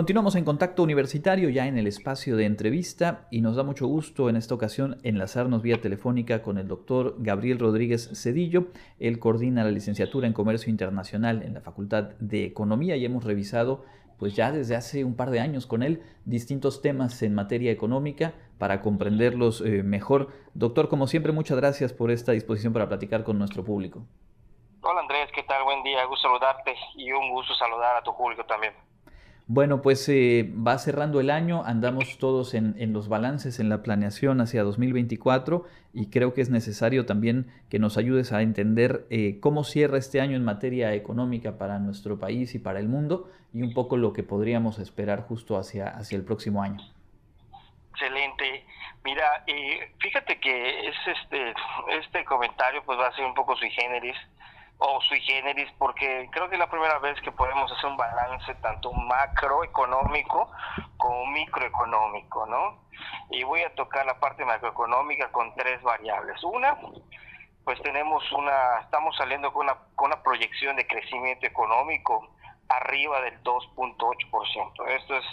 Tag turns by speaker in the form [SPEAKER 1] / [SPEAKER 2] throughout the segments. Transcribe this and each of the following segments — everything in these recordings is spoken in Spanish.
[SPEAKER 1] Continuamos en contacto universitario ya en el espacio de entrevista y nos da mucho gusto en esta ocasión enlazarnos vía telefónica con el doctor Gabriel Rodríguez Cedillo. Él coordina la licenciatura en Comercio Internacional en la Facultad de Economía y hemos revisado pues ya desde hace un par de años con él distintos temas en materia económica para comprenderlos eh, mejor. Doctor, como siempre, muchas gracias por esta disposición para platicar con nuestro público.
[SPEAKER 2] Hola Andrés, ¿qué tal? Buen día, gusto saludarte y un gusto saludar a tu público también.
[SPEAKER 1] Bueno, pues eh, va cerrando el año, andamos todos en, los balances, en la planeación hacia 2024 y creo que es necesario también que nos ayudes a entender eh, cómo cierra este año en materia económica para nuestro país y para el mundo y un poco lo que podríamos esperar justo hacia, hacia el próximo año.
[SPEAKER 2] Excelente. Mira, eh, fíjate que es este, este comentario pues va a ser un poco sui generis o sui generis, porque creo que es la primera vez que podemos hacer un balance tanto macroeconómico como microeconómico, ¿no? Y voy a tocar la parte macroeconómica con tres variables. Una, pues tenemos una, estamos saliendo con una, con una proyección de crecimiento económico arriba del 2.8%. Esto es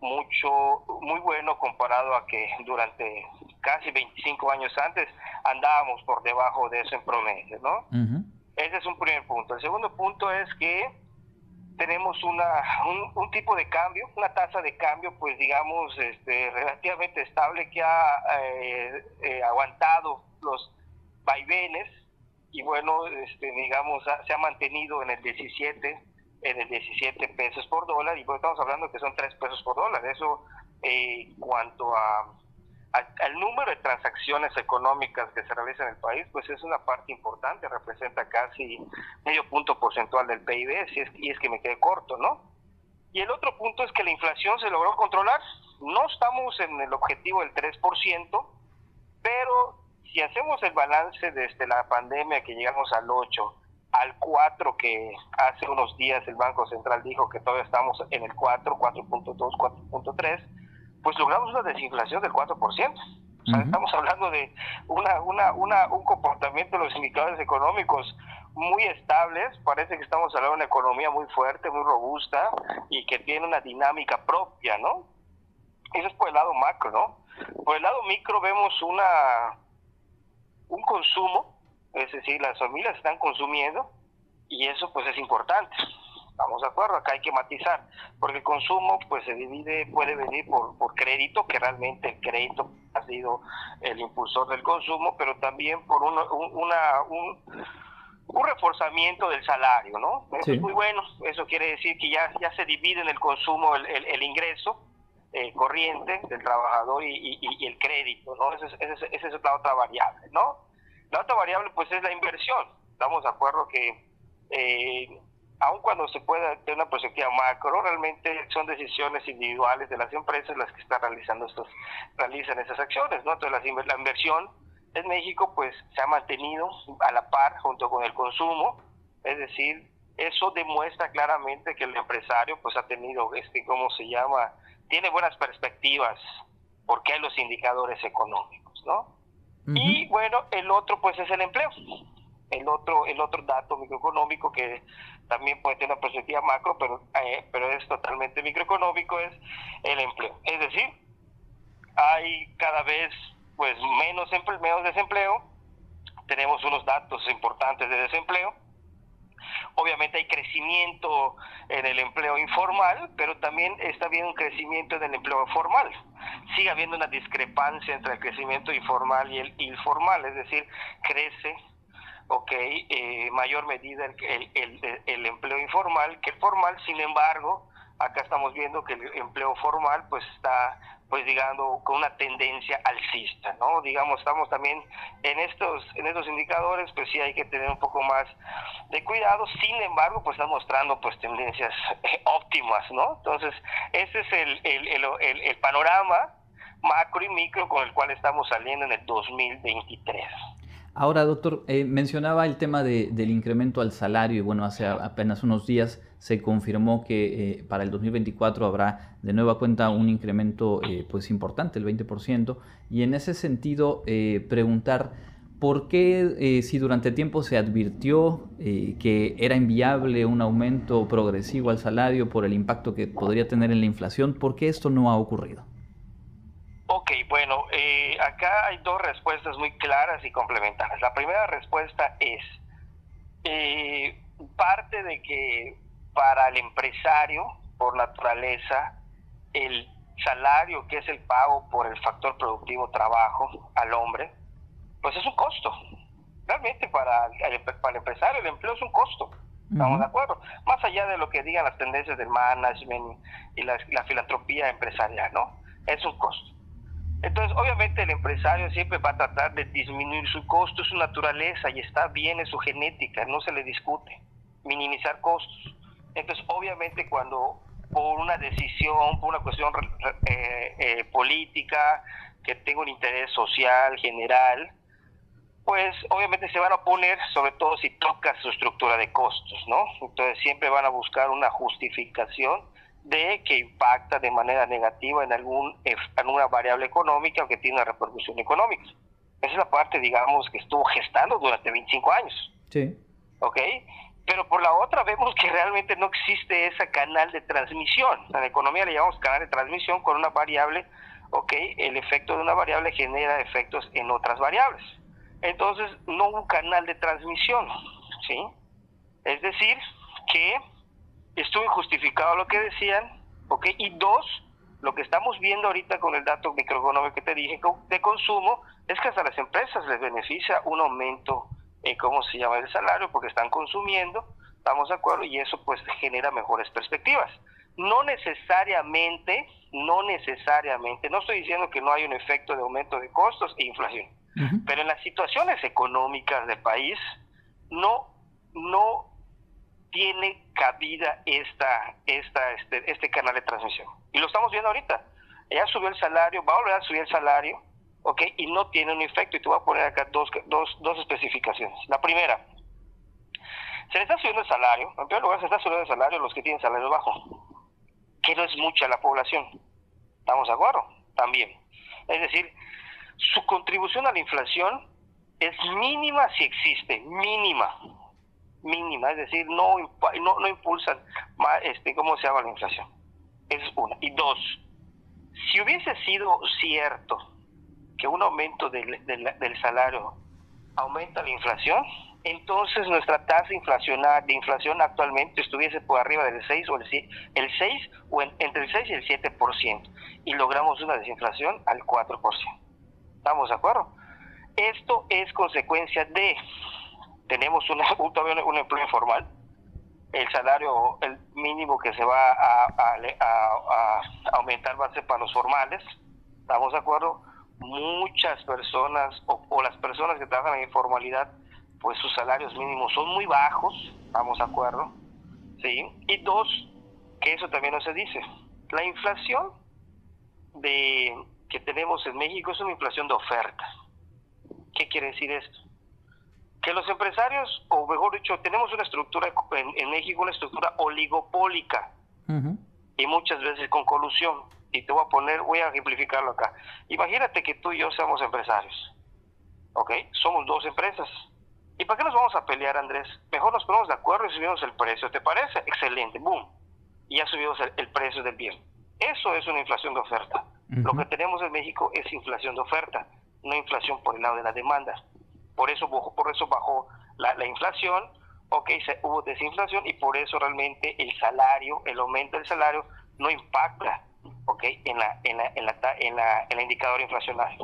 [SPEAKER 2] mucho, muy bueno comparado a que durante casi 25 años antes andábamos por debajo de eso en promedio, ¿no? Ese es un primer punto. El segundo punto es que tenemos una, un, tipo de cambio, una tasa de cambio, pues digamos, este, relativamente estable que ha eh, eh, aguantado los vaivenes y bueno, este, digamos, se ha mantenido en el 17, en el 17 pesos por dólar y pues estamos hablando que son 3 pesos por dólar. Eso, eh, cuanto a al, número de transacciones económicas que se realizan en el país, pues es una parte importante, representa casi medio punto porcentual del PIB, si es, y es que me quedé corto, ¿no? Y el otro punto es que la inflación se logró controlar, no estamos en el objetivo del 3%, pero si hacemos el balance desde la pandemia que llegamos al 8, al 4 que hace unos días el Banco Central dijo que todavía estamos en el 4, 4.2, 4.3, pues logramos una desinflación del 4%. O sea, estamos hablando de una, una, una, un comportamiento de los indicadores económicos muy estables, parece que estamos hablando de una economía muy fuerte, muy robusta y que tiene una dinámica propia, ¿no? Eso es por el lado macro, ¿no? Por el lado micro vemos una un consumo, es decir, las familias están consumiendo y eso pues es importante. Estamos de acuerdo, acá hay que matizar, porque el consumo pues se divide, puede venir por, por crédito, que realmente el crédito ha sido el impulsor del consumo, pero también por un, una, un, un reforzamiento del salario, ¿no? Eso es muy bueno, eso quiere decir que ya, ya se divide en el consumo el, el, ingreso eh, corriente del trabajador y, y, el crédito, ¿no? Esa es, esa es la otra variable, ¿no? La otra variable pues es la inversión. Estamos de acuerdo que eh, aun cuando se pueda tener una perspectiva macro, realmente son decisiones individuales de las empresas las que están realizando estos, realizan esas acciones, ¿no? Entonces la, inversión en México pues se ha mantenido a la par junto con el consumo, es decir, eso demuestra claramente que el empresario pues ha tenido, este, ¿cómo se llama? Tiene buenas perspectivas porque hay los indicadores económicos, ¿no? Y bueno, el otro pues es el empleo el otro el otro dato microeconómico que también puede tener una perspectiva macro pero eh, pero es totalmente microeconómico es el empleo es decir hay cada vez pues menos menos desempleo tenemos unos datos importantes de desempleo obviamente hay crecimiento en el empleo informal, pero también está habiendo un crecimiento en el empleo formal. Sigue habiendo una discrepancia entre el crecimiento informal y el informal, es decir, crece ok, eh, mayor medida el, el, el, empleo informal que el formal, sin embargo, acá estamos viendo que el empleo formal pues está pues digamos con una tendencia alcista, ¿no? Digamos, estamos también en estos en estos indicadores, pues sí hay que tener un poco más de cuidado, sin embargo, pues están mostrando pues tendencias óptimas, ¿no? Entonces, ese es el, el, el, el panorama macro y micro con el cual estamos saliendo en el 2023.
[SPEAKER 1] Ahora, doctor, eh, mencionaba el tema del incremento al salario y bueno, hace apenas unos días se confirmó que eh, para el 2024 habrá de nueva cuenta un incremento eh, pues importante, el 20%. Y en ese sentido, preguntar ¿Por qué, eh, si durante tiempo se advirtió eh, que era inviable un aumento progresivo al salario por el impacto que podría tener en la inflación, por qué esto no ha ocurrido?
[SPEAKER 2] Ok, bueno, eh, acá hay dos respuestas muy claras y complementarias. La primera respuesta es parte de que para el empresario, por naturaleza, el salario, que es el pago por el factor productivo trabajo al hombre, pues es un costo. Realmente para el, para el empresario el empleo es un costo. ¿Estamos de acuerdo? Más allá de lo que digan las tendencias del management y la, filantropía empresarial, ¿no? Es un costo. Entonces, obviamente el empresario siempre va a tratar de disminuir su costo, su naturaleza y está bien en su genética, no se le discute. Minimizar costos. Entonces, obviamente cuando por una decisión, por una cuestión eh, eh, política, que tenga un interés social, general, pues obviamente se van a oponer, sobre todo si toca su estructura de costos, ¿no? Entonces siempre van a buscar una justificación de que impacta de manera negativa en algún alguna variable económica o que tiene una repercusión económica. Esa es la parte, digamos, que estuvo gestando durante 25 años.
[SPEAKER 1] Sí.
[SPEAKER 2] ¿Ok? Pero por la otra vemos que realmente no existe ese canal de transmisión. En la economía le llamamos canal de transmisión con una variable, ¿ok? El efecto de una variable genera efectos en otras variables entonces no hubo canal de transmisión, ¿sí? Es decir, que estuvo injustificado lo que decían, ¿ok? Y dos, lo que estamos viendo ahorita con el dato microeconómico que te dije de consumo, es que hasta las empresas les beneficia un aumento en cómo se llama el salario porque están consumiendo, estamos de acuerdo, y eso pues genera mejores perspectivas. No necesariamente, no necesariamente, no estoy diciendo que no hay un efecto de aumento de costos e inflación pero en las situaciones económicas del país no, no tiene cabida esta, esta, este, este canal de transmisión. Y lo estamos viendo ahorita. Ya subió el salario, va a volver a subir el salario, ¿ok? Y no tiene un efecto. Y te voy a poner acá dos, dos, dos especificaciones. La primera, se le está subiendo el salario, en primer lugar se está subiendo el salario a los que tienen salario bajo, que no es mucha la población. ¿Estamos de acuerdo? También. Es decir, su contribución a la inflación es mínima si existe, mínima, mínima, es decir, no, no, no impulsan, este, ¿cómo se llama la inflación? Es una. Y dos, si hubiese sido cierto que un aumento del, del, salario aumenta la inflación, entonces nuestra tasa inflacional, de inflación actualmente estuviese por arriba del 6 o el, el 6 o entre el 6 y el 7% y logramos una desinflación al 4%. ¿Estamos de acuerdo? Esto es consecuencia de, tenemos una, un empleo informal, el salario, el mínimo que se va a, aumentar va a ser para los formales, ¿estamos de acuerdo? Muchas personas o, las personas que trabajan en informalidad, pues sus salarios mínimos son muy bajos, ¿estamos de acuerdo? ¿Sí? Y dos, que eso también no se dice, la inflación de que tenemos en México es una inflación de oferta. ¿Qué quiere decir esto? Que los empresarios, o mejor dicho, tenemos una estructura en, México, una estructura oligopólica y muchas veces con colusión. Y te voy a poner, voy a ejemplificarlo acá. Imagínate que tú y yo seamos empresarios. ¿Ok? Somos dos empresas. ¿Y para qué nos vamos a pelear, Andrés? Mejor nos ponemos de acuerdo y subimos el precio. ¿Te parece? Excelente. ¡Boom! Y ya subimos el precio del bien. Eso es una inflación de oferta. Lo que tenemos en México es inflación de oferta, no inflación por el lado de la demanda. Por eso, por eso bajó la, inflación, ok, se, hubo desinflación y por eso realmente el salario, el aumento del salario no impacta, ok, en la, en la, en la, en la, en la indicador inflacional.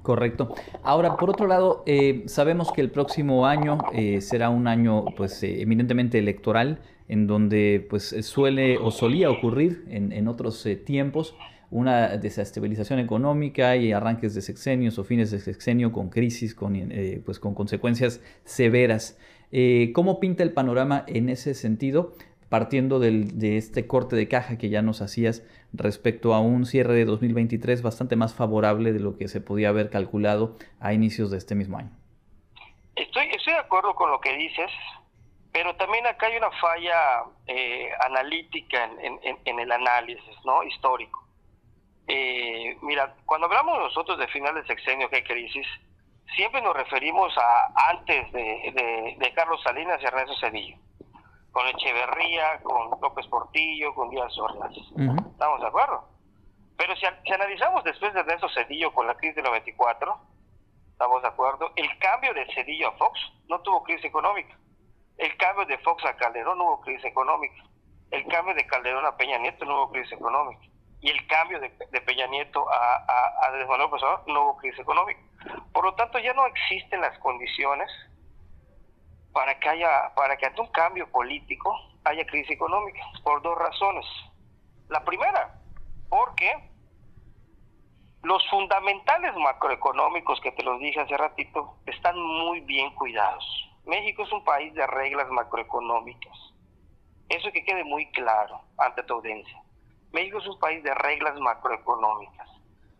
[SPEAKER 1] Correcto. Ahora, por otro lado, eh, sabemos que el próximo año eh, será un año, pues, eh, eminentemente electoral, en donde, pues, suele o solía ocurrir en, en otros tiempos una desestabilización económica y arranques de sexenios o fines de sexenio con crisis, con, eh, pues con consecuencias severas. Eh, ¿Cómo pinta el panorama en ese sentido? partiendo de este corte de caja que ya nos hacías respecto a un cierre de 2023 bastante más favorable de lo que se podía haber calculado a inicios de este mismo año.
[SPEAKER 2] Estoy, estoy de acuerdo con lo que dices, pero también acá hay una falla eh, analítica en, en, el análisis ¿no? histórico. Eh, mira, cuando hablamos nosotros de final de sexenio que hay crisis, siempre nos referimos a antes de, Carlos Salinas y Ernesto Cedillo, con Echeverría, con López Portillo, con Díaz Ordaz. ¿Estamos de acuerdo? Pero si, analizamos después de Ernesto Cedillo con la crisis del 94, ¿estamos de acuerdo? El cambio de Cedillo a Fox no tuvo crisis económica. El cambio de Fox a Calderón no hubo crisis económica. El cambio de Calderón a Peña Nieto no hubo crisis económica. Y el cambio de, Peña Nieto a, a, a no hubo crisis económica. Por lo tanto, ya no existen las condiciones para que haya, para que ante un cambio político haya crisis económica, por dos razones. La primera, porque los fundamentales macroeconómicos que te los dije hace ratito están muy bien cuidados. México es un país de reglas macroeconómicas. Eso que quede muy claro ante tu audiencia. México es un país de reglas macroeconómicas.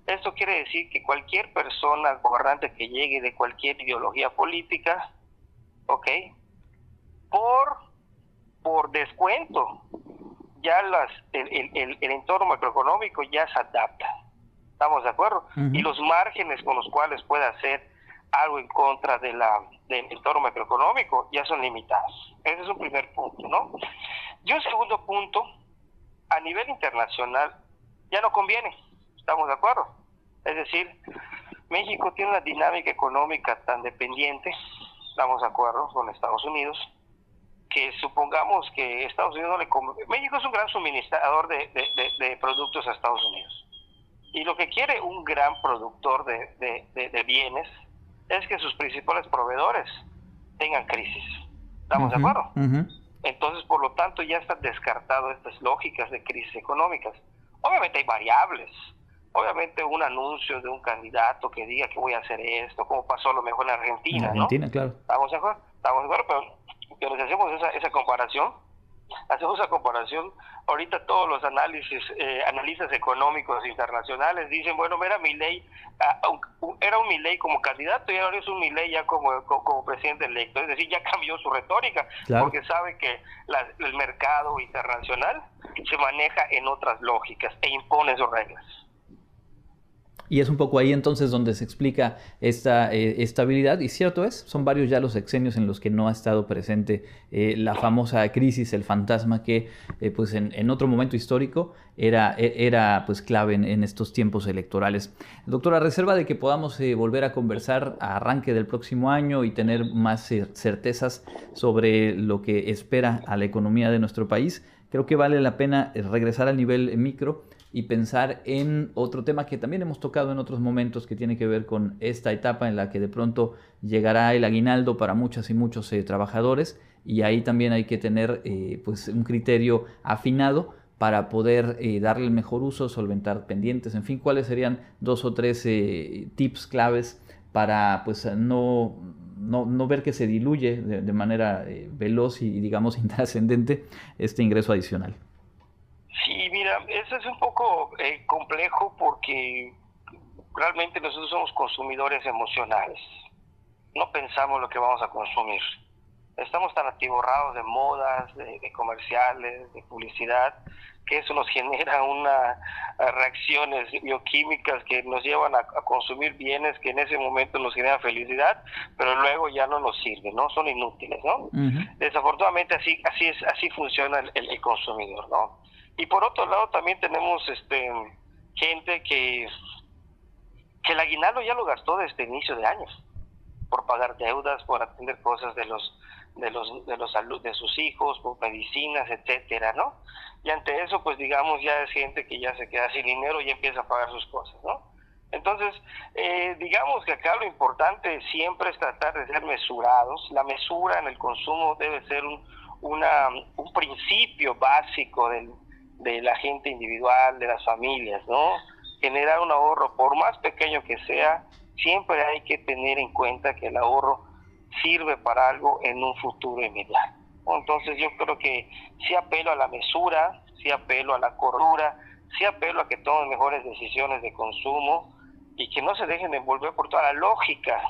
[SPEAKER 2] Esto quiere decir que cualquier persona gobernante que llegue de cualquier ideología política, ¿ok? Por, por descuento, ya las, el, el, el entorno macroeconómico ya se adapta. ¿Estamos de acuerdo? Y los márgenes con los cuales puede hacer algo en contra de la, del entorno macroeconómico ya son limitados. Ese es un primer punto, ¿no? Y un segundo punto, a nivel internacional ya no conviene. ¿Estamos de acuerdo? Es decir, México tiene una dinámica económica tan dependiente, estamos de acuerdo con Estados Unidos, que supongamos que Estados Unidos no le... México es un gran suministrador de, de, productos a Estados Unidos. Y lo que quiere un gran productor de, bienes es que sus principales proveedores tengan crisis. ¿Estamos de acuerdo? Entonces, por lo tanto, ya están descartadas estas lógicas de crisis económicas. Obviamente hay variables, obviamente un anuncio de un candidato que diga que voy a hacer esto, como pasó a lo mejor en Argentina.
[SPEAKER 1] En Argentina, claro.
[SPEAKER 2] Estamos de acuerdo, estamos de acuerdo, pero, pero si hacemos esa, esa comparación, hacemos esa comparación, ahorita todos los análisis, eh, analistas económicos internacionales dicen, bueno, era mi ley, ah, era un ley como candidato y ahora es un ley ya como, como, presidente electo, es decir, ya cambió su retórica, porque sabe que el mercado internacional se maneja en otras lógicas e impone sus reglas.
[SPEAKER 1] Y es un poco ahí entonces donde se explica esta eh, estabilidad. Y cierto es, son varios ya los exenios en los que no ha estado presente eh, la famosa crisis, el fantasma que eh, pues en, otro momento histórico era, e, era pues clave en, estos tiempos electorales. Doctora, reserva de que podamos volver a conversar a arranque del próximo año y tener más certezas sobre lo que espera a la economía de nuestro país, creo que vale la pena regresar al nivel micro y pensar en otro tema que también hemos tocado en otros momentos que tiene que ver con esta etapa en la que de pronto llegará el aguinaldo para muchas y muchos eh, trabajadores y ahí también hay que tener eh, pues un criterio afinado para poder eh, darle el mejor uso, solventar pendientes, en fin, cuáles serían dos o tres tips claves para pues no, no, ver que se diluye de, de manera veloz y digamos intrascendente este ingreso adicional.
[SPEAKER 2] Sí, mira, eso es un poco eh, complejo porque realmente nosotros somos consumidores emocionales. No pensamos lo que vamos a consumir. Estamos tan atiborrados de modas, de, comerciales, de publicidad, que eso nos genera unas reacciones bioquímicas que nos llevan a, consumir bienes que en ese momento nos generan felicidad, pero luego ya no nos sirven, ¿no? Son inútiles, ¿no? Desafortunadamente así así es así funciona el, el consumidor, ¿no? Y por otro lado también tenemos este gente que, que el aguinaldo ya lo gastó desde inicio de años por pagar deudas, por atender cosas de los de los de los salud de sus hijos, por medicinas, etcétera, ¿no? Y ante eso, pues digamos ya es gente que ya se queda sin dinero y empieza a pagar sus cosas, ¿no? Entonces, eh, digamos que acá lo importante siempre es tratar de ser mesurados. La mesura en el consumo debe ser un, una, un principio básico del, de la gente individual, de las familias, ¿no? Generar un ahorro, por más pequeño que sea, siempre hay que tener en cuenta que el ahorro sirve para algo en un futuro inmediato. Entonces yo creo que sí apelo a la mesura, sí apelo a la cordura, sí apelo a que tomen mejores decisiones de consumo y que no se dejen envolver por toda la lógica,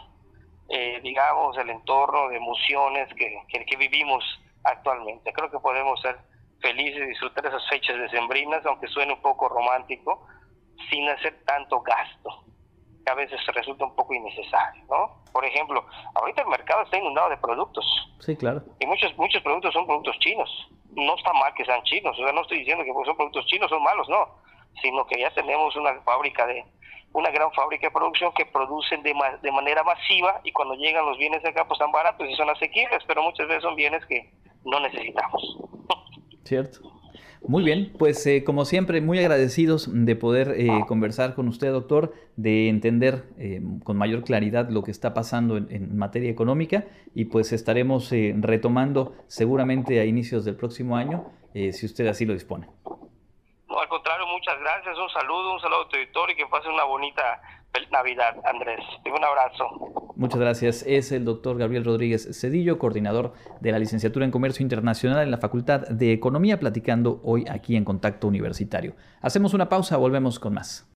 [SPEAKER 2] eh, digamos, del entorno de emociones que, que, que vivimos actualmente. Creo que podemos ser feliz de disfrutar esas fechas decembrinas, aunque suene un poco romántico, sin hacer tanto gasto. que a veces resulta un poco innecesario, ¿no? Por ejemplo, ahorita el mercado está inundado de productos.
[SPEAKER 1] Sí, claro.
[SPEAKER 2] Y muchos muchos productos son productos chinos. No está mal que sean chinos, o sea, no estoy diciendo que son productos chinos son malos, no, sino que ya tenemos una fábrica de una gran fábrica de producción que producen de, de manera masiva y cuando llegan los bienes acá pues están baratos y son asequibles, pero muchas veces son bienes que no necesitamos.
[SPEAKER 1] Cierto. Muy bien, pues eh, como siempre, muy agradecidos de poder eh, conversar con usted, doctor, de entender eh, con mayor claridad lo que está pasando en, materia económica y pues estaremos retomando seguramente a inicios del próximo año, si usted así lo dispone.
[SPEAKER 2] No, al contrario, muchas gracias, un saludo, un saludo a tu editor y que pase una bonita Navidad, Andrés. Un abrazo.
[SPEAKER 1] Muchas gracias. Es el doctor Gabriel Rodríguez Cedillo, coordinador de la licenciatura en Comercio Internacional en la Facultad de Economía, platicando hoy aquí en Contacto Universitario. Hacemos una pausa, volvemos con más.